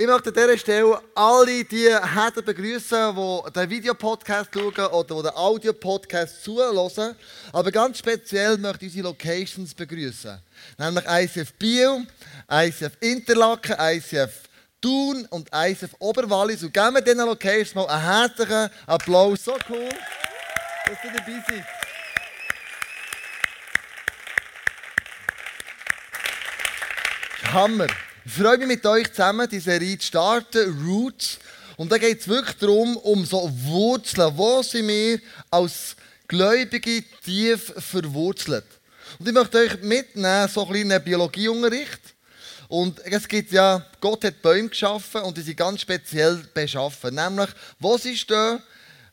Ich möchte an dieser Stelle alle die Herren begrüßen, die den Videopodcast schauen oder den Audiopodcast zuhören. Aber ganz speziell möchte ich unsere Locations begrüßen. Nämlich ICF Biel, ICF Interlaken, ICF Thun und ICF Oberwallis. Und geben wir diesen Locations mal einen herzlichen Applaus. So cool, dass ihr dabei seid. Hammer. Ich freue mich mit euch zusammen, die Serie zu starten, Roots. Und da geht es wirklich darum, um so Wurzeln. Wo sind wir als Gläubige tief verwurzelt? Und ich möchte euch mitnehmen, so ein kleinen Biologieunterricht. Und es gibt ja, Gott hat Bäume geschaffen und die sind ganz speziell beschaffen. Nämlich, wo sie stehen,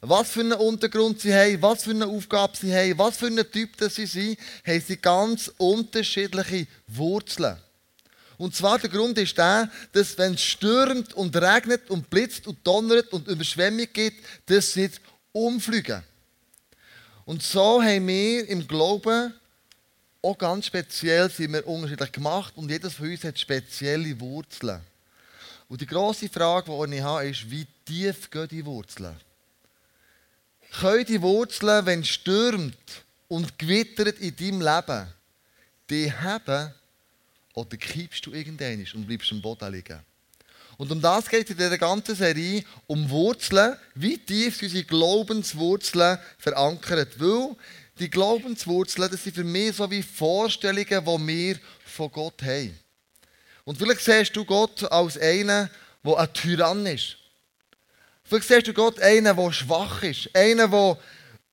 was für einen Untergrund sie haben, was für eine Aufgabe sie haben, was für einen Typ sie sind, haben sie ganz unterschiedliche Wurzeln. Und zwar der Grund ist der, dass wenn es stürmt und regnet und blitzt und donnert und Überschwemmung gibt, dass sie umfliegen. Und so haben wir im Glauben auch ganz speziell sind wir unterschiedlich gemacht und jedes von uns hat spezielle Wurzeln. Und die grosse Frage, die ich habe, ist, wie tief gehen die Wurzeln? Können die Wurzeln, wenn es stürmt und gewittert in deinem Leben, die haben oder kippst du irgendwann und bleibst am Boden liegen? Und um das geht es in dieser ganzen Serie, um Wurzeln, wie tief sind unsere Glaubenswurzeln verankert. Weil die Glaubenswurzeln, das sind für mich so wie Vorstellungen, die wir von Gott haben. Und vielleicht siehst du Gott als einen, der ein Tyrann ist. Vielleicht siehst du Gott als einen, der schwach ist, einen, der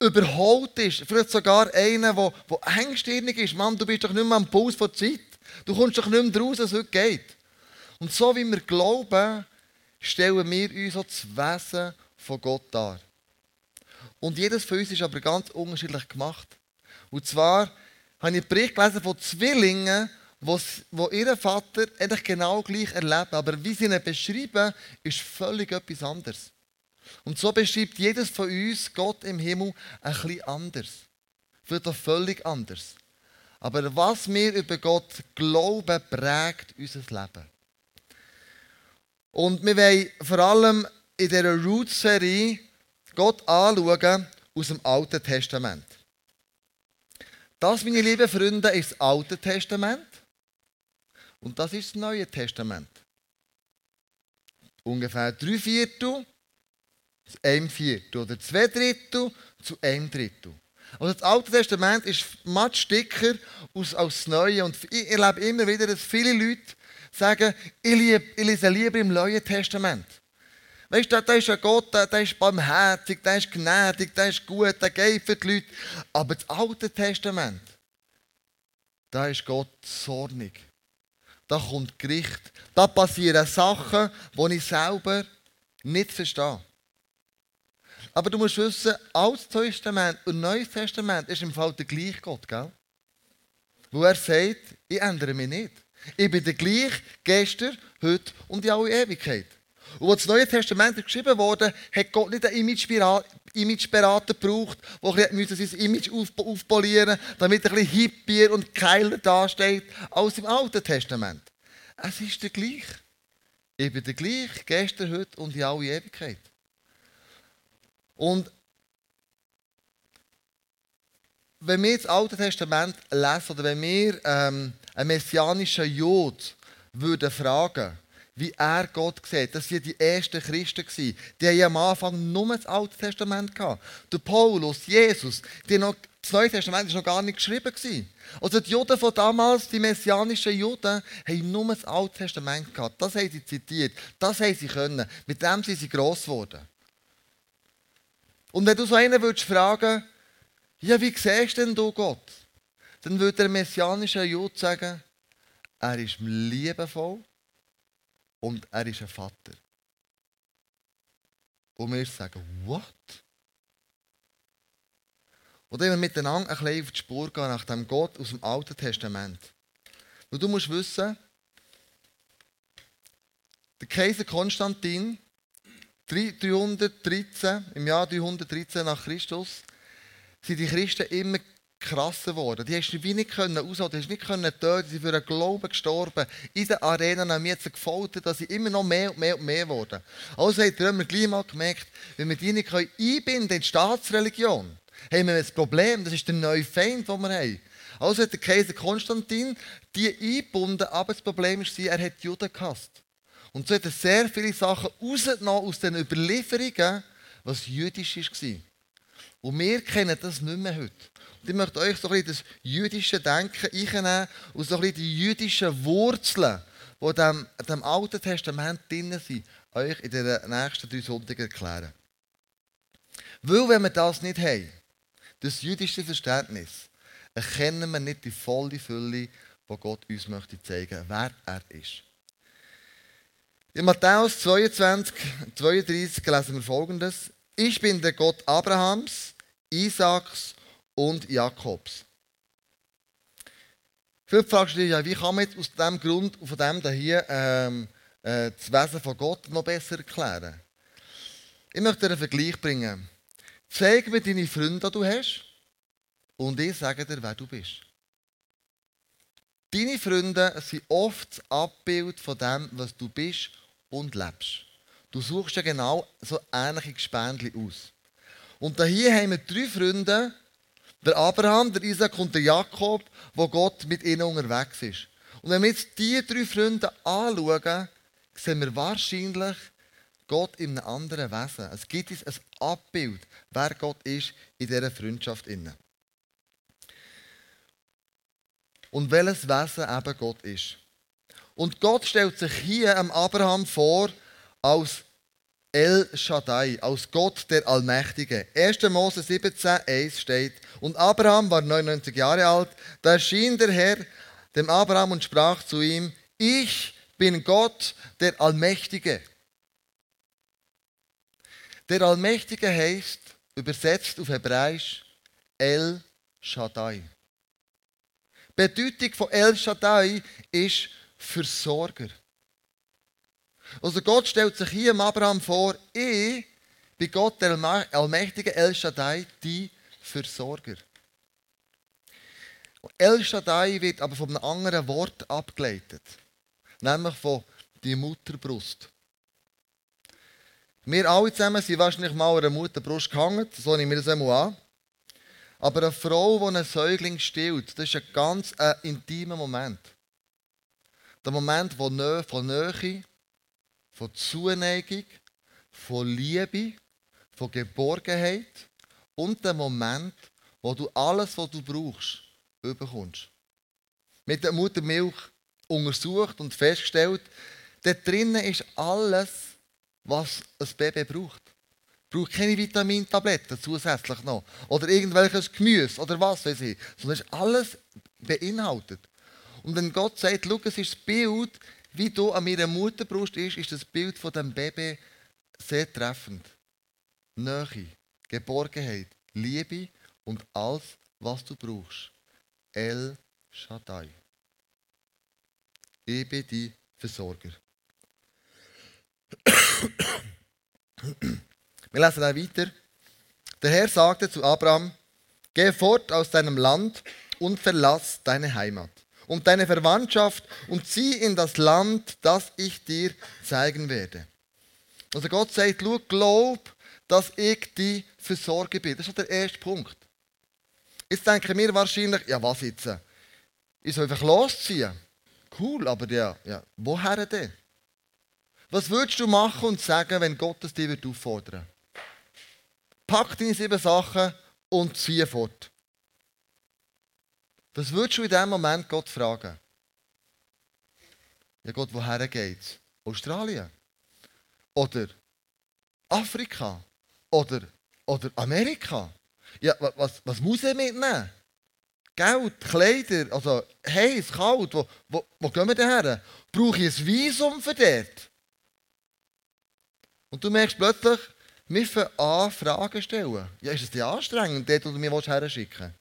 überholt ist, vielleicht sogar einen, der, der engstirnig ist. Mann, du bist doch nicht mehr am Puls der Zeit. Du kommst doch nicht mehr raus, als es heute geht. Und so wie wir glauben, stellen wir uns auch das Wesen von Gott dar. Und jedes von uns ist aber ganz unterschiedlich gemacht. Und zwar habe ich einen Bericht gelesen von Zwillingen, wo ihr Vater eigentlich genau gleich erlebt. Aber wie sie ihn beschreiben, ist völlig etwas anderes. Und so beschreibt jedes von uns Gott im Himmel ein bisschen anders. Vielleicht auch völlig anders. Aber was wir über Gott glauben, prägt unser Leben. Und wir wollen vor allem in dieser Roots-Serie Gott anschauen aus dem Alten Testament. Das, meine lieben Freunde, ist das Alte Testament. Und das ist das Neue Testament. Ungefähr drei Viertel zu einem Viertel. Oder zwei Drittel zu einem Drittel. Also das Alte Testament ist much dicker als, als das Neue. Und ich erlebe immer wieder, dass viele Leute sagen, ich, lieb, ich lese lieber im Neuen Testament. Weißt du, da ist ein Gott, der, ist barmherzig, der ist gnädig, der ist gut, der geht für die Leute. Aber das Alte Testament, da ist Gott zornig. Da kommt Gericht. Da passieren Sachen, die ich selber nicht verstehe. Aber du musst wissen, Altes Testament und Neues Testament ist im Fall der gleiche Gott, gell? Wo er sagt, ich ändere mich nicht. Ich bin der gleiche gestern, heute und in alle Ewigkeit. Und als das Neue Testament geschrieben wurde, hat Gott nicht einen Imageberater gebraucht, der sein Image aufpolieren musste, damit er ein bisschen hippier und geiler dasteht als im Alten Testament. Es ist der gleiche. Ich bin der gleiche, gestern, heute und in alle Ewigkeit. Und wenn wir das Alte Testament lesen oder wenn wir ähm, einen messianischen Jod würden fragen, wie er Gott sieht, das waren die ersten Christen. Die haben am Anfang nur das Alte Testament gehabt. Der Paulus, Jesus, die noch, das Neue Testament war noch gar nicht geschrieben. Also die Juden von damals, die messianischen Juden, haben nur das Alte Testament gehabt. Das haben sie zitiert, das haben sie können. Mit dem sind sie gross geworden. Und wenn du so einen würdest fragen, ja, wie siehst denn du Gott? Dann würde der messianische Jude sagen, er ist liebevoll und er ist ein Vater. Und wir sagen, what? Und dann wir miteinander ein bisschen auf die Spur gehen nach dem Gott aus dem Alten Testament. Und du musst wissen, der Kaiser Konstantin 313, im Jahr 313 nach Christus, sind die Christen immer krasser geworden. Die hast du wie nicht können aushalten, die hast nicht können töten, sie sind für den Glauben gestorben. In den Arenen haben wir jetzt gefoltert, dass sie immer noch mehr und mehr und mehr wurden. Also hat Römer gleich mal gemerkt, wenn wir die nicht einbinden können in die Staatsreligion, haben wir ein Problem, das ist der neue Feind, den wir haben. Also hat der Kaiser Konstantin die eingebunden, aber das Problem war, er hat die Juden gehasst. Und so hat er sehr viele Sachen rausgenommen aus den Überlieferungen, was jüdisch war. Und wir kennen das nicht mehr heute. Und ich möchte euch so ein bisschen das jüdische Denken einnehmen und so ein bisschen die jüdischen Wurzeln, die in dem, dem Alten Testament drin sind, euch in den nächsten drei Sonntagen erklären. Weil, wenn wir das nicht haben, das jüdische Verständnis, erkennen wir nicht die volle Fülle, die Gott uns möchte zeigen, wer er ist. In Matthäus 22, 32 lesen wir folgendes. Ich bin der Gott Abrahams, Isaaks und Jakobs. Viele fragst du dich, wie kann man jetzt aus dem Grund, von dem hier, ähm, äh, das Wesen von Gott noch besser erklären? Ich möchte dir einen Vergleich bringen. Zeig mir deine Freunde, die du hast, und ich sage dir, wer du bist. Deine Freunde sind oft das Abbild von dem, was du bist und lebst. Du suchst ja genau so ähnliche Gespendli aus. Und hier haben wir drei Freunde, der Abraham, der Isaac und der Jakob, wo Gott mit ihnen unterwegs ist. Und wenn wir jetzt diese drei Freunde anschauen, sehen wir wahrscheinlich Gott in einem anderen Wesen. Es gibt uns ein Abbild, wer Gott ist in dieser Freundschaft. Und welches Wesen eben Gott ist. Und Gott stellt sich hier am Abraham vor als El Shaddai, als Gott der Allmächtige. 1. Mose 17, 1 steht, und Abraham war 99 Jahre alt, da erschien der Herr dem Abraham und sprach zu ihm, ich bin Gott der Allmächtige. Der Allmächtige heißt, übersetzt auf Hebräisch, El Shaddai. Bedeutung von El Shaddai ist Versorger. Also Gott stellt sich hier im Abraham vor, ich bin Gott, der allmächtige El Shaddai, die Versorger. El Shaddai wird aber von einem anderen Wort abgeleitet, nämlich von die Mutterbrust. Wir alle zusammen sind wahrscheinlich mal an einer Mutterbrust gehangen, so nehmen wir das einmal an. Aber eine Frau, die einen Säugling stillt, das ist ein ganz äh, intimer Moment. Der Moment von Nähe, von Zuneigung, von Liebe, von Geborgenheit und der Moment, wo du alles, was du brauchst, überkommst. Mit der Muttermilch untersucht und festgestellt, dort drinnen ist alles, was ein Baby braucht braucht keine Vitamintabletten zusätzlich noch. Oder irgendwelches Gemüse oder was weiß ich. Sondern ist alles beinhaltet. Und wenn Gott sagt, schau, es ist das Bild, wie du an meiner Mutterbrust ist, ist das Bild von dem Baby sehr treffend. Nähe, Geborgenheit, Liebe und alles, was du brauchst. El Shaddai. Ich bin die Versorger. Wir lesen dann weiter. Der Herr sagte zu Abraham, geh fort aus deinem Land und verlass deine Heimat und deine Verwandtschaft und zieh in das Land, das ich dir zeigen werde. Also Gott sagt, schau, glaub, dass ich die Versorger bin. Das ist der erste Punkt. Jetzt denken wir wahrscheinlich, ja was jetzt? Ich soll einfach losziehen. Cool, aber ja, ja woher denn? Was würdest du machen und sagen, wenn Gott es dir auffordern würde? pack deine sieben Sachen und zieh fort. Was würdest du in diesem Moment Gott fragen? Ja Gott, woher geht's? Australien? Oder Afrika? Oder, oder Amerika? Ja, was, was muss er mitnehmen? Geld, Kleider, also heiß, kalt, wo, wo, wo gehen wir denn her? Brauche ich ein Visum für dort? Und du merkst plötzlich, wir fangen an, Fragen stellen. Ja, ist es dir anstrengend, dort, wo du mir her schicken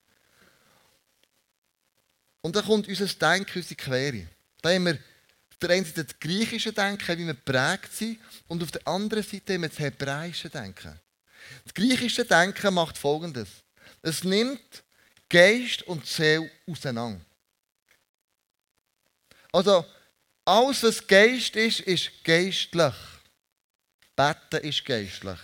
Und dann kommt unser Denken, unsere Quere. Da haben wir auf der einen Seite das griechische Denken, wie wir geprägt sind, und auf der anderen Seite haben wir das hebräische Denken. Das griechische Denken macht folgendes: Es nimmt Geist und Seele auseinander. Also, alles, was Geist ist, ist geistlich. Beten ist geistlich.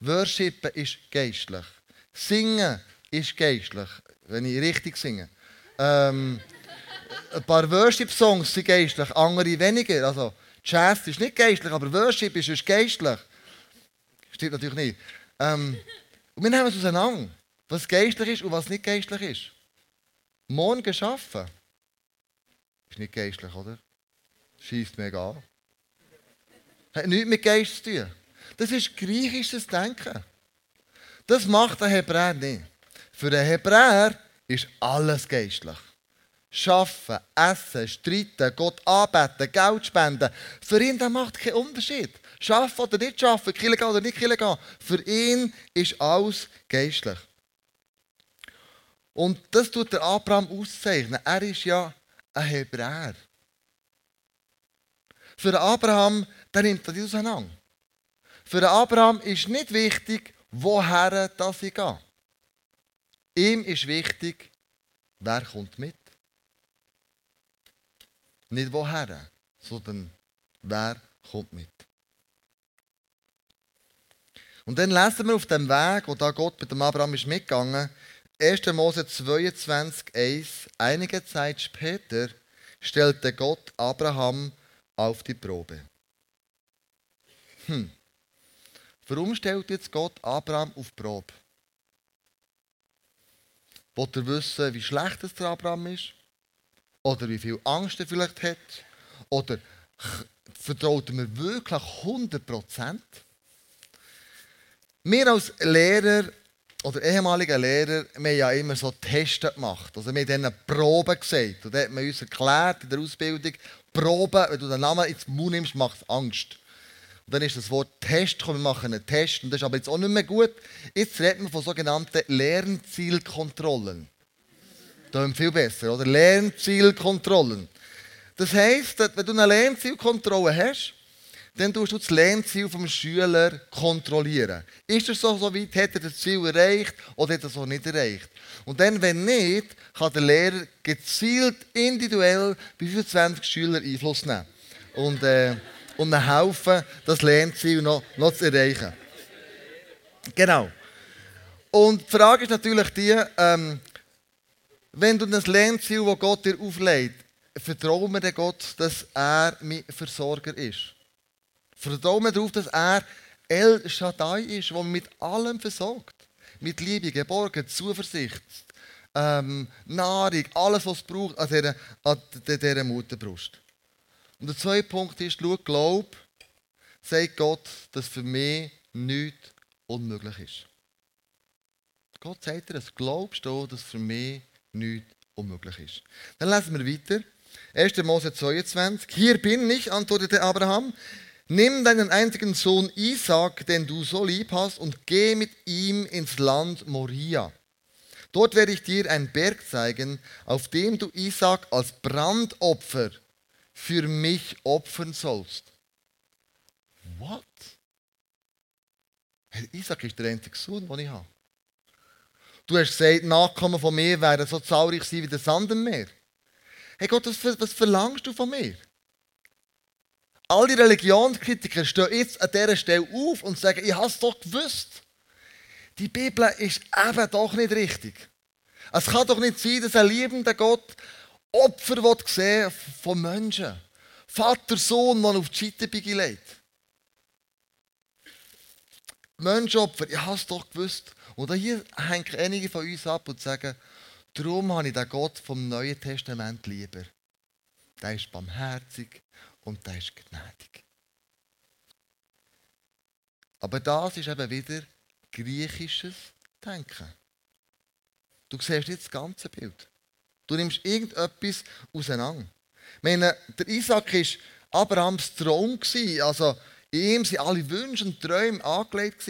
Worshipen ist geistlich. Singen ist geistlich, wenn ich richtig singe. Ähm, ein paar Worship-Songs sind geistlich, andere weniger. Also, Jazz ist nicht geistlich, aber Worship ist, ist geistlich. Stimmt natürlich nicht. Ähm, und wir nehmen es auseinander, was geistlich ist und was nicht geistlich ist. Morgen geschaffen ist nicht geistlich, oder? Schießt mega an. Hat nichts mit Geist zu tun. Das ist griechisches Denken. Das macht der Hebräer nicht. Für den Hebräer ist alles geistlich. Schaffen, essen, streiten, Gott anbeten, Geld spenden. Für ihn das macht keinen Unterschied. Schaffen oder nicht schaffen, Kille gehen oder nicht Kille gehen. Für ihn ist alles geistlich. Und das tut der Abraham auszeichnen. Er ist ja ein Hebräer. Für Abraham, der nimmt das auseinander. Für Abraham ist nicht wichtig, woher das ich gehe. Ihm ist wichtig, wer kommt mit. Nicht woher, sondern wer kommt mit. Und dann lesen wir auf dem Weg, wo da Gott mit dem Abraham ist mitgegangen, 1. Mose 22, 1, einige Zeit später stellte Gott Abraham auf die Probe. Hm. Warum stellt jetzt Gott Abraham auf die Probe? Wollt ihr wissen, wie schlecht der Abraham ist? Oder wie viel Angst er vielleicht hat? Oder vertraut er mir wirklich 100%? Wir als Lehrer oder ehemalige Lehrer, haben ja immer so Tests gemacht. Also wir haben dann Proben gesagt. Und da hat man uns erklärt in der Ausbildung, Proben, wenn du den Namen ins Mund nimmst, macht es Angst. Und dann ist das Wort Test gekommen, wir machen einen Test. Und das ist aber jetzt auch nicht mehr gut. Jetzt reden wir von sogenannten Lernzielkontrollen. Das ist viel besser, oder? Lernzielkontrollen. Das heisst, wenn du eine Lernzielkontrolle hast, dann tust du das Lernziel vom Schüler kontrollieren. Ist er so, so weit, hat er das Ziel erreicht oder hat er es auch nicht erreicht? Und dann, wenn nicht, kann der Lehrer gezielt, individuell bei 25 Schülern Einfluss nehmen. Und, äh, und ihnen helfen, das Lernziel noch, noch zu erreichen. Genau. Und die Frage ist natürlich die, ähm, wenn du das Lernziel, das Gott dir auflegt, vertrauen wir Gott, dass er mein Versorger ist. Vertrauen wir darauf, dass er El Shaddai ist, der mit allem versorgt. Mit Liebe, Geborgen, Zuversicht, ähm, Nahrung, alles, was es braucht an dieser, an dieser Mutterbrust. Und der zweite Punkt ist, schau, glaub, sagt Gott, dass für mich nichts unmöglich ist. Gott sagt dir das. Glaubst du, dass für mich nichts unmöglich ist? Dann lesen wir weiter. 1. Mose 22. Hier bin ich, antwortete Abraham. Nimm deinen einzigen Sohn Isaac, den du so lieb hast, und geh mit ihm ins Land Moria. Dort werde ich dir einen Berg zeigen, auf dem du Isaac als Brandopfer für mich opfern sollst. What? Hey, Isaac ist der einzige Sohn, den ich habe. Du hast gesagt, Nachkommen von mir werden so zahlreich sein wie der Sand im Meer. Hey Gott, was, was verlangst du von mir? All die Religionskritiker stehen jetzt an dieser Stelle auf und sagen, ich habe es doch gewusst. Die Bibel ist eben doch nicht richtig. Es kann doch nicht sein, dass ein liebender Gott Opfer sehen von Menschen. Vater, Sohn, man auf die Scheiterbeige legt. Menschenopfer, ich habe es doch gewusst. Und hier hängen einige von uns ab und sagen, darum habe ich den Gott vom Neuen Testament lieber. Der ist barmherzig, und der ist gnädig. Aber das ist eben wieder griechisches Denken. Du siehst nicht das ganze Bild. Du nimmst irgendetwas auseinander. Meine, der Isaac war Abrahams Traum. Also in ihm sind alle Wünsche und Träume angelegt.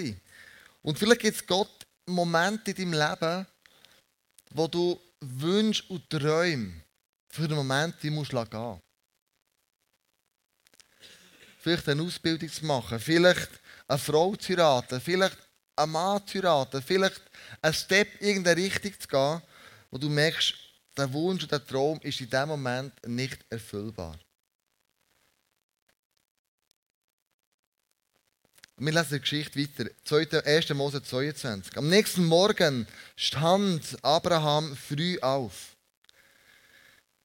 Und vielleicht gibt es Gott Momente in deinem Leben, wo du Wünsche und Träume für den Moment die musst gehen vielleicht eine Ausbildung zu machen, vielleicht eine Frau zu heiraten, vielleicht einen Mann zu heiraten, vielleicht einen Step in irgendeine Richtung zu gehen, wo du merkst, der Wunsch und der Traum ist in dem Moment nicht erfüllbar. Wir lesen die Geschichte weiter. 1. Mose 22. Am nächsten Morgen stand Abraham früh auf.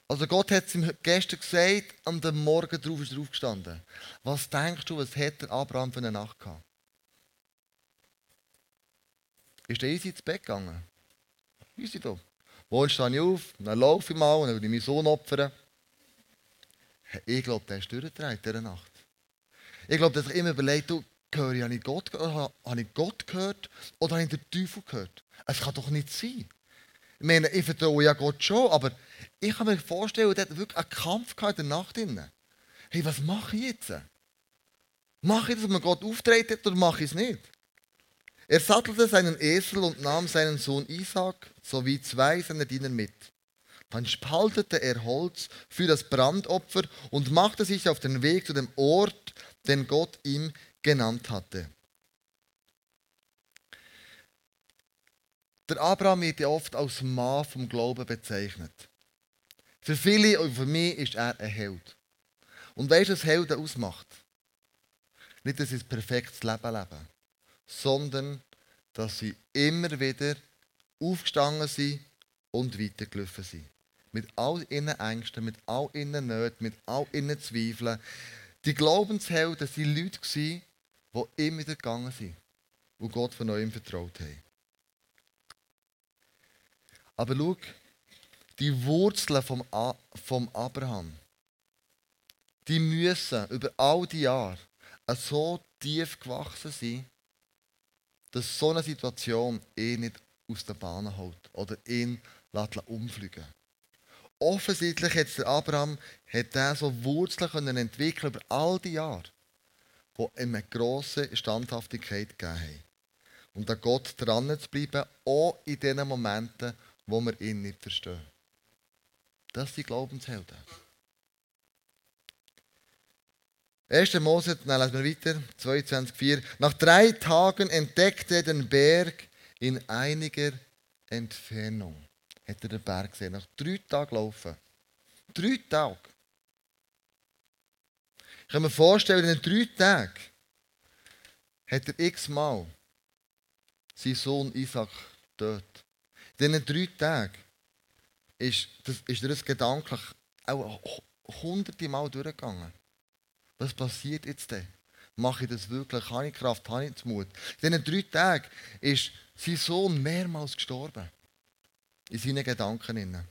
Also Gott hat es ihm gestern gesagt, am Morgen darauf ist er aufgestanden. Was denkst du, was hat der Abraham für eine Nacht gehabt? Ist er easy ins Bett gegangen? Easy da. Morgen stehe ich auf, dann laufe ich mal und dann würde ich meinen Sohn opfern. Ich glaube, der ist durchgedreht diese Nacht. Ich glaube, dass ich immer überlegt, du, höre ich, habe ich Gott, habe ich Gott gehört oder habe ich den Teufel gehört? Es kann doch nicht sein. Ich meine, ich vertraue ja Gott schon, aber ich kann mir vorstellen, er hat wirklich einen Kampf in der Nacht. Hey, was mache ich jetzt? Mache ich das, wenn man Gott auftreten oder mache ich es nicht? Er sattelte seinen Esel und nahm seinen Sohn Isaac sowie zwei seiner Diener mit. Dann spaltete er Holz für das Brandopfer und machte sich auf den Weg zu dem Ort, den Gott ihm genannt hatte. Der Abraham wird ja oft als Mann vom Glauben bezeichnet. Für viele und für mich ist er ein Held. Und weißt du, was Helden ausmacht? Nicht, dass sie ein perfektes Leben leben, sondern dass sie immer wieder aufgestanden sind und weitergelaufen sind. Mit all ihren Ängsten, mit all ihren Nöten, mit all ihren Zweifeln. Die Glaubenshelden waren Leute, die immer wieder gegangen sind und Gott von neuem vertraut haben. Aber schau, die Wurzeln vom, vom Abraham, die müssen über all die Jahre so tief gewachsen sein, dass so eine Situation ihn nicht aus der Bahn holt oder ihn umfliegen Offensichtlich hat der Abraham hat er so Wurzeln entwickeln über all die Jahre die ihm eine grosse Standhaftigkeit gegeben haben. Und an Gott dran zu bleiben, auch in den Momenten, wo wir ihn nicht verstehen. Das sind Glaubenshelden. 1. Mose, dann lesen wir weiter, 22,4. Nach drei Tagen entdeckte er den Berg in einiger Entfernung. Hat er den Berg gesehen. Nach drei Tagen laufen. Drei Tage. Ich kann mir vorstellen, in drei Tagen hat er x-mal seinen Sohn Isaac tot. In diesen drei Tagen ist, das, ist er das gedanklich auch hunderte Mal durchgegangen. Was passiert jetzt denn? Mache ich das wirklich? Habe ich Kraft? Habe ich Mut? In diesen drei Tagen ist sein Sohn mehrmals gestorben. In seinen Gedanken.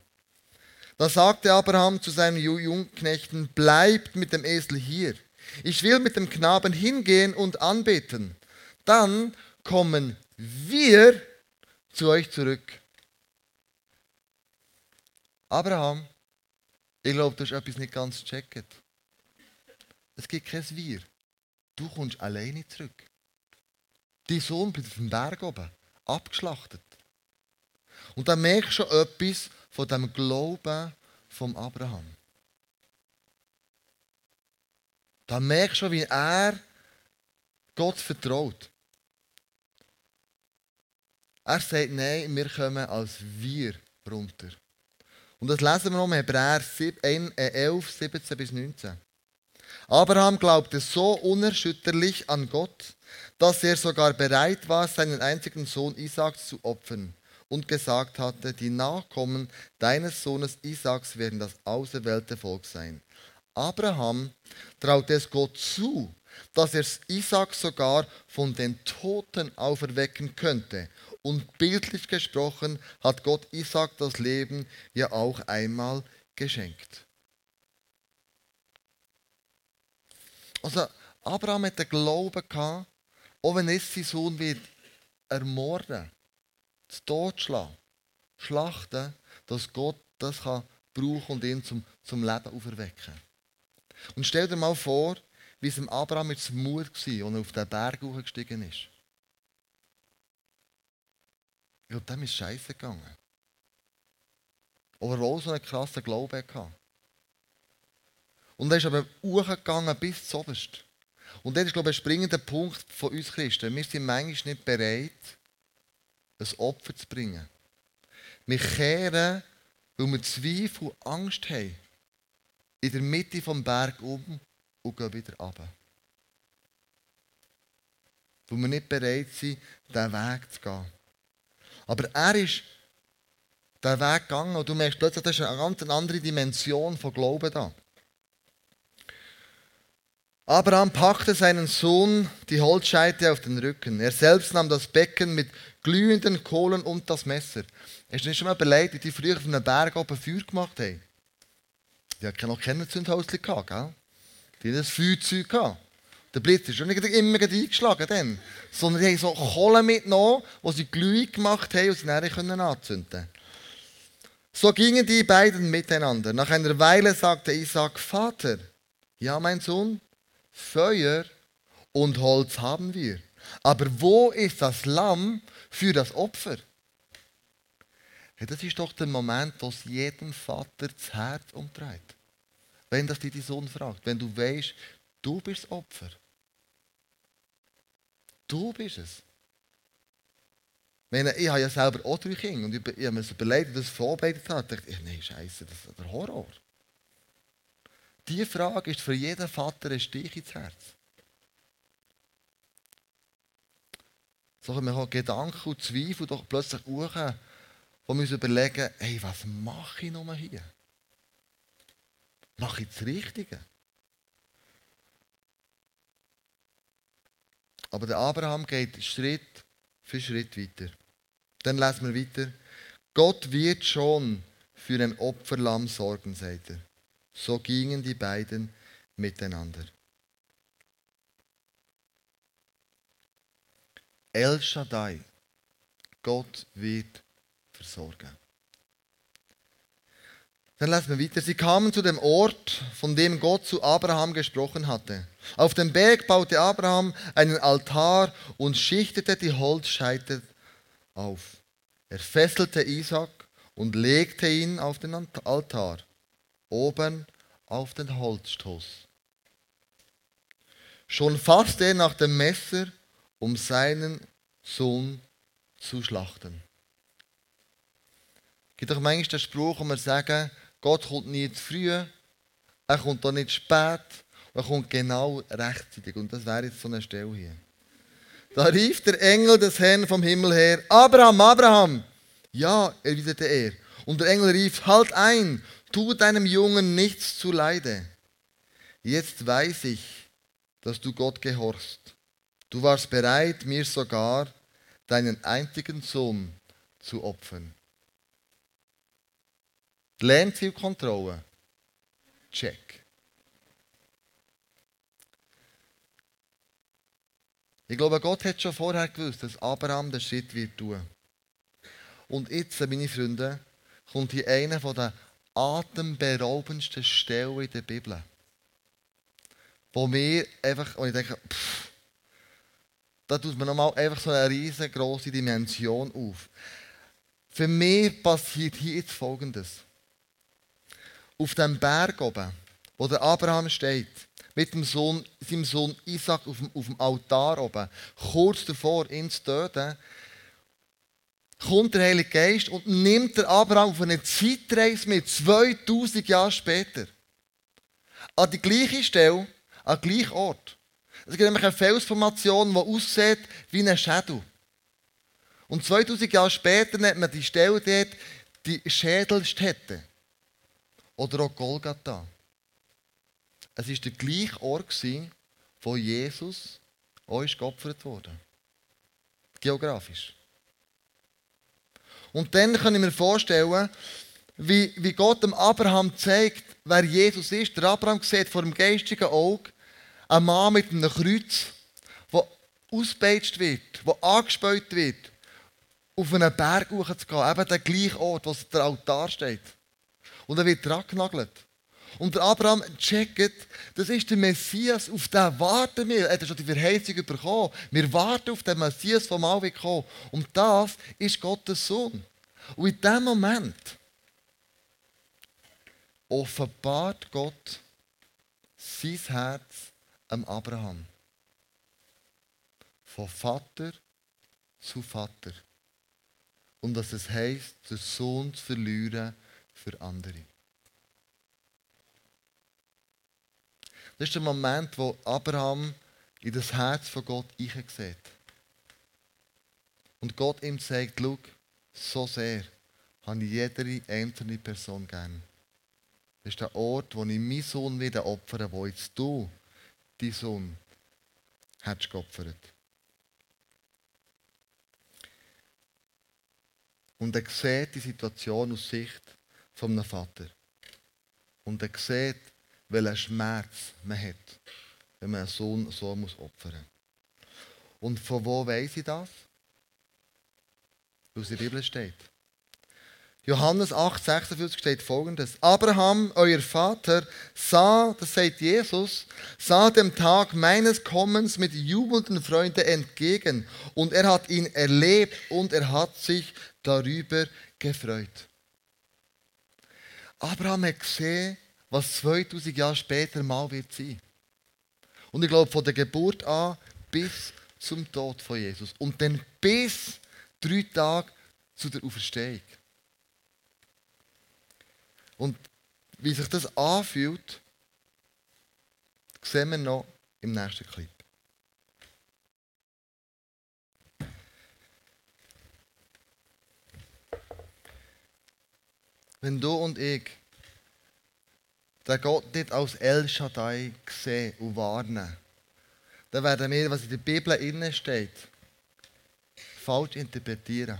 Da sagte Abraham zu seinen Jungknechten, bleibt mit dem Esel hier. Ich will mit dem Knaben hingehen und anbeten. Dann kommen wir zu euch zurück. Abraham, ich glaube, du hast etwas nicht ganz gecheckt. Es gibt kein Wir. Du kommst alleine zurück. Dein Sohn bleibt auf dem Berg oben, abgeschlachtet. Und dann merkst du schon etwas, von dem Glauben vom Abraham. Da merkst du, wie er Gott vertraut. Er sagt, nein, wir kommen als wir runter. Und das lesen wir noch im Hebräer 11, 17 bis 19. Abraham glaubte so unerschütterlich an Gott, dass er sogar bereit war, seinen einzigen Sohn Isaac zu opfern und gesagt hatte, die Nachkommen deines Sohnes Isaaks werden das auserwählte Volk sein. Abraham traute es Gott zu, dass er Isaak sogar von den Toten auferwecken könnte. Und bildlich gesprochen hat Gott Isaak das Leben ja auch einmal geschenkt. Also Abraham hat den Glauben gehabt, auch wenn es sein Sohn wird ermorden zu Tod schlagen, schlachten, dass Gott das kann brauchen und ihn zum, zum Leben auferwecken. Und stell dir mal vor, wie es dem Abraham jetzt Mut war, als er auf den Berg hochgestiegen ist. Ich glaube, dem ist scheiße gegangen. Aber er auch so einen krassen Glauben hatte. Und er ist aber hochgegangen bis zum Oberst. Und das ist, glaube ich, ein springender Punkt von uns Christen. Wir sind manchmal nicht bereit, ein Opfer zu bringen. Wir kehren, weil wir Zweifel und Angst haben, in der Mitte vom Berg um und gehen wieder runter. Weil wir nicht bereit sind, diesen Weg zu gehen. Aber er ist diesen Weg gegangen und du merkst plötzlich, das ist eine ganz andere Dimension von Glauben da. Abraham packte seinen Sohn die Holzscheite auf den Rücken. Er selbst nahm das Becken mit glühenden Kohlen und das Messer. Hast du nicht schon mal überlegt, wie die früher auf einem Berg oben Feuer gemacht haben? Die hatten noch keine Zündhäuschen gell? Die hatten ein Feuerzeug. Der Blitz ist nicht immer eingeschlagen, dann, sondern die haben so Kohlen mitgenommen, die sie glühend gemacht haben und sie dann anzünden konnten. So gingen die beiden miteinander. Nach einer Weile sagte Isaac, Vater, ja mein Sohn, Feuer und Holz haben wir. Aber wo ist das Lamm für das Opfer? Ja, das ist doch der Moment, wo es jedem Vater das Herz umtreibt. Wenn das dir die Sohn fragt, wenn du weißt, du bist das Opfer. Du bist es. Ich, habe ja selber auch drei Kinder und ich, ich habe mir so überlegt, das vorbereitet habe, dachte ich, nein, Scheiße, das ist der Horror. Diese Frage ist für jeden Vater ein Stich ins Herz. So können wir auch Gedanken und Zweifel doch plötzlich hoch, wo wir uns überlegen, hey, was mache ich nochmal hier? Mache ich das Richtige? Aber der Abraham geht Schritt für Schritt weiter. Dann lesen wir weiter. Gott wird schon für ein Opferlamm sorgen, sagt er. So gingen die beiden miteinander. El Shaddai, Gott wird versorgen. Dann lesen wir weiter. Sie kamen zu dem Ort, von dem Gott zu Abraham gesprochen hatte. Auf dem Berg baute Abraham einen Altar und schichtete die Holzscheite auf. Er fesselte Isaac und legte ihn auf den Altar oben auf den Holzstoß. Schon fasste er nach dem Messer, um seinen Sohn zu schlachten. Es gibt doch manchmal den Spruch, wo wir sagen, Gott kommt nie zu früh, er kommt auch nicht spät, er kommt genau rechtzeitig. Und das wäre jetzt so eine Stelle hier. Da rief der Engel des Herrn vom Himmel her, Abraham, Abraham. Ja, erwiderte er. Und der Engel rief, halt ein, tu deinem Jungen nichts zu Leide. Jetzt weiß ich, dass du Gott gehorchst. Du warst bereit, mir sogar deinen einzigen Sohn zu opfern. Lernzielkontrolle. Check. Ich glaube, Gott hat schon vorher gewusst, dass Abraham den Schritt wird tun. Und jetzt, meine Freunde, kommt hier einer von den atemberaubendsten Stellen in der Bibel. Wo mir einfach, und ich denke, pff, da tut man nochmal einfach so eine riesengroße Dimension auf. Für mich passiert hier jetzt Folgendes. Auf dem Berg oben, wo der Abraham steht, mit dem Sohn, seinem Sohn Isaac auf dem, auf dem Altar oben, kurz davor, ihn zu töten, kommt der Heilige Geist und nimmt der Abraham auf eine Zeitreise mit, 2000 Jahre später. An die gleiche Stelle, an den gleichen Ort. Es gibt nämlich eine Felsformation, die aussieht wie ein Schädel. Und 2000 Jahre später nennt man die Stelle dort die Schädelstätte. Oder auch Golgatha. Es war der gleiche Ort, wo Jesus euch geopfert wurde. Geografisch. Und dann kann ich mir vorstellen, wie, wie Gott dem Abraham zeigt, wer Jesus ist. Der Abraham sieht vor dem geistigen Auge einen Mann mit einem Kreuz, der ausgepeitscht wird, der angespäut wird, auf einen Berg hochzugehen, eben der gleiche Ort, wo der Altar steht. Und er wird dran genagelt. Und der Abraham checkt, das ist der Messias, auf den warten wir. Er hat schon die Verheißung bekommen. Wir warten auf den Messias, der mal wird kommen. Und das ist Gottes Sohn. Und in dem Moment offenbart Gott sein Herz am Abraham. Von Vater zu Vater. und was es heisst, den Sohn zu verlieren für andere. Das ist der Moment, wo Abraham in das Herz von Gott sieht. Und Gott ihm sagt, schau, so sehr habe ich jede einzelne Person gern. Das ist der Ort, wo ich meinen Sohn wieder opfere, wo jetzt du, dein Sohn, hättest geopfert. Und er sieht die Situation aus Sicht einem Vater. Und er sieht, welchen Schmerz man hat, wenn man einen Sohn so muss opfern muss. Und von wo weiß ich das? In der Bibel steht. Johannes 8, 46 steht folgendes. Abraham, euer Vater, sah, das sagt Jesus, sah dem Tag meines Kommens mit jubelnden Freunden entgegen und er hat ihn erlebt und er hat sich darüber gefreut. Abraham hat gesehen, was 2000 Jahre später mal wird sein. Und ich glaube, von der Geburt an bis zum Tod von Jesus. Und dann bis drei Tage zu der Auferstehung. Und wie sich das anfühlt, sehen wir noch im nächsten Clip. Wenn du und ich den Gott nicht als El Shaddai sehen und warnen, dann werden wir, was in der Bibel innen steht, falsch interpretieren.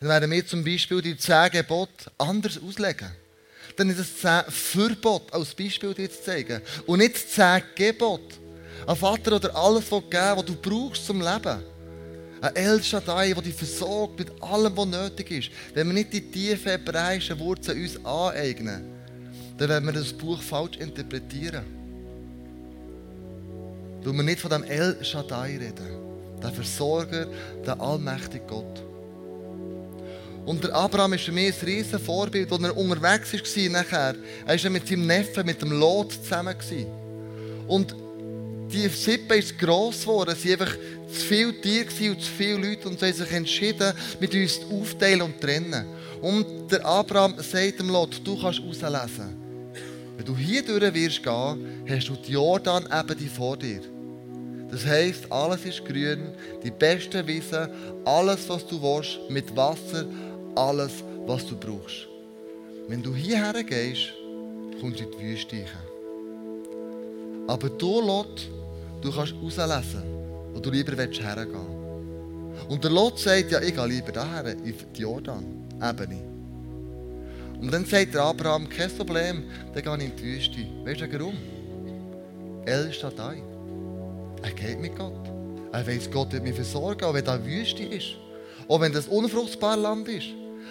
Dann werden wir zum Beispiel die zehn Gebote anders auslegen. Dann ist es zehn Verbot als Beispiel dir zu zeigen. Und nicht zehn Gebote. Ein Vater oder alles geben, was du brauchst zum Leben. Ein El Shaddai, der dich versorgt mit allem, was nötig ist. Wenn wir nicht die tiefen hebräischen Wurzeln uns aneignen, dann werden wir das Buch falsch interpretieren. Weil wir nicht von dem El Shaddai reden. Der Versorger, der allmächtige Gott. Und der Abraham ist für mich ein riesen Vorbild, als er unterwegs war nachher. Er war mit seinem Neffen, mit dem Lot zusammen. Und die Sippe ist gross geworden. Es waren einfach zu viele Tiere und zu viele Leute und sie haben sich entschieden, mit uns aufteilen und trennen. Und der Abraham sagt dem Lot, du kannst rauslesen. Wenn du hier durch wirst gehen, hast du die Jordan eben vor dir. Das heisst, alles ist grün, die besten Wiesen, alles, was du willst, mit Wasser, alles, was du brauchst. Wenn du hierher gehst, kommst du in die Wüste Aber du, Lot, du kannst rauslesen, wo du lieber hergehen willst. Und der Lot sagt, ja, ich gehe lieber daher, in die Jordan-Ebene. Und dann sagt der Abraham, kein Problem, dann gehe ich in die Wüste. Weißt du warum? El Shaddai. Er geht mit Gott. Er weiß, Gott wird mich versorgen, auch wenn da Wüste ist. Auch wenn das unfruchtbares Land ist.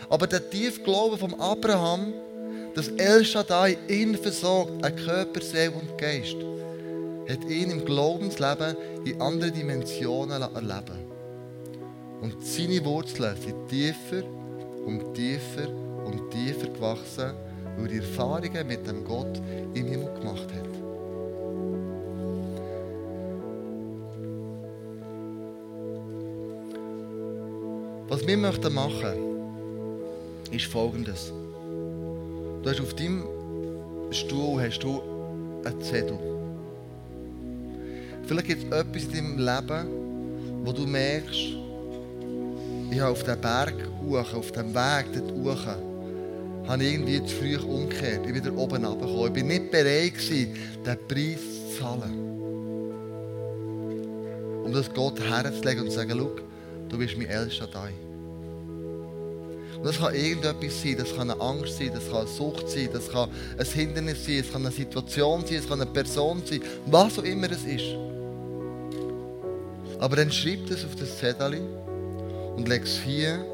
Aber der tiefe Glaube von Abraham, dass El Shaddai ihn versorgt, ein Körper, Seele und Geist, hat ihn im Glaubensleben in andere Dimensionen erleben Und seine Wurzeln sind tiefer und tiefer und tiefer gewachsen, weil die Erfahrungen mit dem Gott im Himmel gemacht hat. Was wir möchten machen ist folgendes. Du hast auf deinem Stuhl hast du einen Zettel. Vielleicht gibt es etwas in deinem Leben, wo du merkst, ich habe auf dem Berg auf dem Weg dort hoch, habe ich irgendwie zu früh umgekehrt. Ich bin wieder oben runtergekommen. Ich bin nicht bereit den Preis zu zahlen. Um das Gott herzulegen und zu sagen, schau, du bist mein El Shaddai. Und das kann irgendetwas sein, das kann eine Angst sein, das kann eine Sucht sein, das kann ein Hindernis sein, es kann eine Situation sein, es kann eine Person sein, was auch immer es ist. Aber dann schreibt es auf das Zettel und legt es hier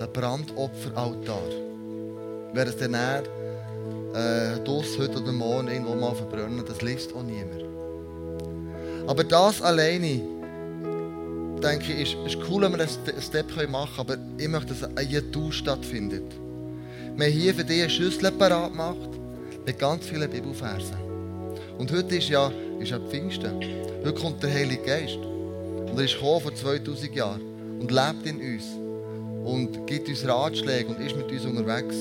den Brandopferaltar. Wer es dann äh, das heute oder morgen irgendwo mal verbrennen, das liest auch niemand. Aber das alleine denke ich, ist, ist cool, wenn wir einen Step machen können, aber ich möchte, dass ein Jetu stattfindet. Wir haben hier für dich eine Schüssel parat gemacht mit ganz vielen Bibelversen. Und heute ist ja, ist ja Pfingsten. Heute kommt der Heilige Geist. Und er ist vor 2000 Jahren. Und lebt in uns und gibt uns Ratschläge und ist mit uns unterwegs.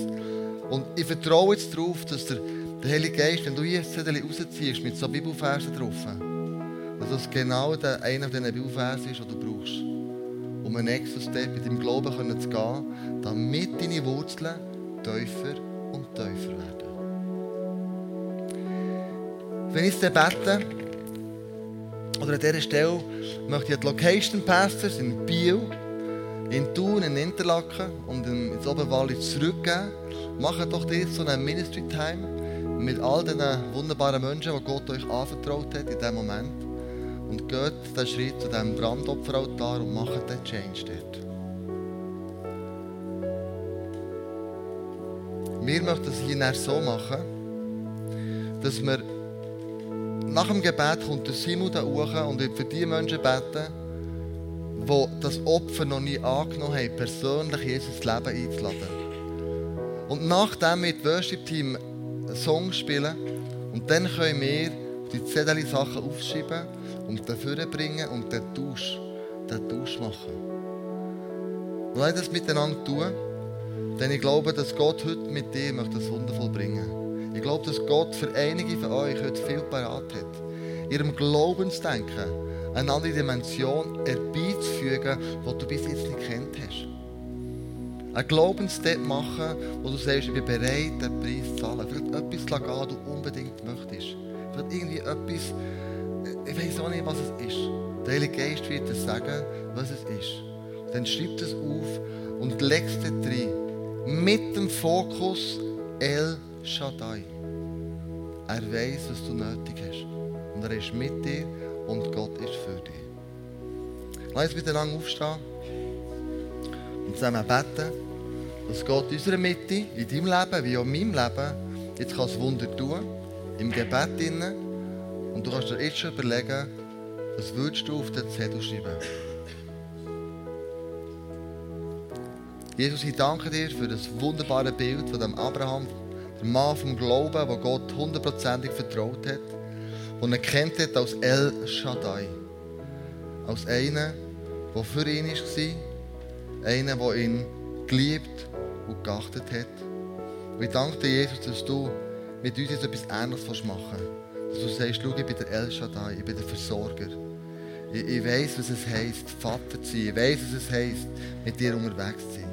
Und ich vertraue jetzt darauf, dass der, der Heilige Geist, wenn du hier ein Zettel rausziehst mit so Bibelversen drauf, dass das genau der, einer dieser Bibelverse ist, den du brauchst, um einen nächsten Step in deinem Glauben zu gehen, damit deine Wurzeln tiefer und tiefer werden. Wenn ich jetzt bete, oder an dieser Stelle möchte ich die Location Pastors in Biel, in Thun, in Interlaken und ins Oberwallis zurückgeben. Macht doch jetzt so ein Ministry Time mit all diesen wunderbaren Menschen, die Gott euch anvertraut hat in diesem Moment. Und geht den Schritt zu diesem Brandopferaltar und macht den Change dort. Wir möchten es hier so machen, dass wir nach dem Gebet kommt der Simon da hoch und wird für die Menschen beten, die das Opfer noch nie angenommen haben, persönlich Jesus Leben einzuladen. Und nachdem wir das Worship-Team einen Song spielen, und dann können wir die Zettel Sachen aufschreiben und dafür bringen und den Tausch, den Tausch machen. Und wenn das miteinander tun, denn ich glaube, dass Gott heute mit dir das wundervoll bringen möchte. Ich glaube, dass Gott für einige von euch heute viel parat hat. Ihrem Glaubensdenken eine andere Dimension herbeizufügen, die du bis jetzt nicht kennt hast. Ein Glaubensstep machen, wo du sagst, ich bin bereit, den Preis zu zahlen. Vielleicht etwas zu gehen, du unbedingt möchtest. Vielleicht irgendwie etwas, ich weiß auch nicht, was es ist. Der Heilige Geist wird dir sagen, was es ist. Dann schreib es auf und leg es rein. Mit dem Fokus El Shaddai. Er weiß, was du nötig hast. Und er ist mit dir und Gott ist für dich. Lass uns miteinander aufstehen und zusammen beten, dass Gott in unserer Mitte, in deinem Leben wie auch in meinem Leben, jetzt kann Wunder tun, im Gebet innen. Und du kannst dir jetzt schon überlegen, was würdest du auf den Zettel schreiben. Jesus, ich danke dir für das wunderbare Bild von dem Abraham, der Mann vom Glauben, der Gott hundertprozentig vertraut hat, und er kennt hat als El Shaddai. Als einer, der für ihn war, einer, der ihn geliebt und geachtet hat. Und ich danke dir, Jesus, dass du mit uns jetzt etwas Ähnliches machen willst. Dass du sagst, schau, ich bin der El Shaddai, ich bin der Versorger. Ich, ich weiss, was es heisst, Vater zu sein. Ich weiss, was es heisst, mit dir unterwegs zu sein.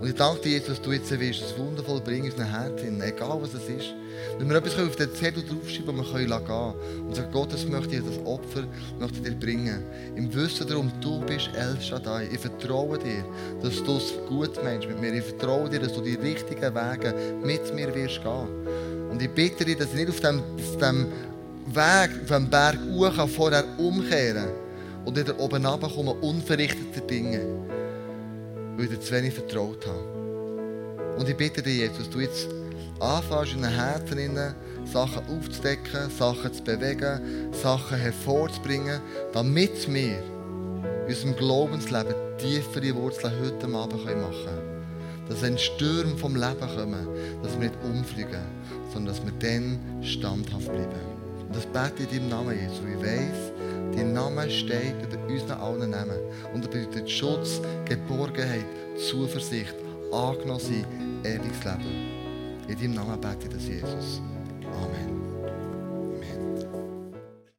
Und ich danke dir, Jesus, dass du jetzt willst, das wundervoll bringen in unseren Herzen, egal was es ist. Wenn wir etwas auf den Zettel draufschreiben, wir können gehen und sagen, Gott, das möchte ich, das Opfer möchte ich dir bringen. Im Wissen darum, du bist El Shaddai. Ich vertraue dir, dass du es gut meinst mit mir. Ich vertraue dir, dass du die richtigen Wege mit mir wirst gehen. Und ich bitte dich, dass ich nicht auf dem, auf dem Weg, auf dem Berg hoch vorher umkehren und wieder oben runterkommen, unverrichtete Dinge weil ich dir zu wenig vertraut habe. Und ich bitte dich jetzt, dass du jetzt anfängst, in den Herzen Sachen aufzudecken, Sachen zu bewegen, Sachen hervorzubringen, damit wir in unserem Glaubensleben tiefere Wurzeln heute Abend machen können. Dass ein Sturm vom Leben kommen, dass wir nicht umfliegen, sondern dass wir dann standhaft bleiben. Und das bete ich in deinem Namen, Jesus. Ich weiss, Dein Name steht über unseren allen Namen. Und er bedeutet Schutz, Geborgenheit, Zuversicht, angenommen sein, ewiges Leben. In deinem Namen bete ich das, Jesus. Amen.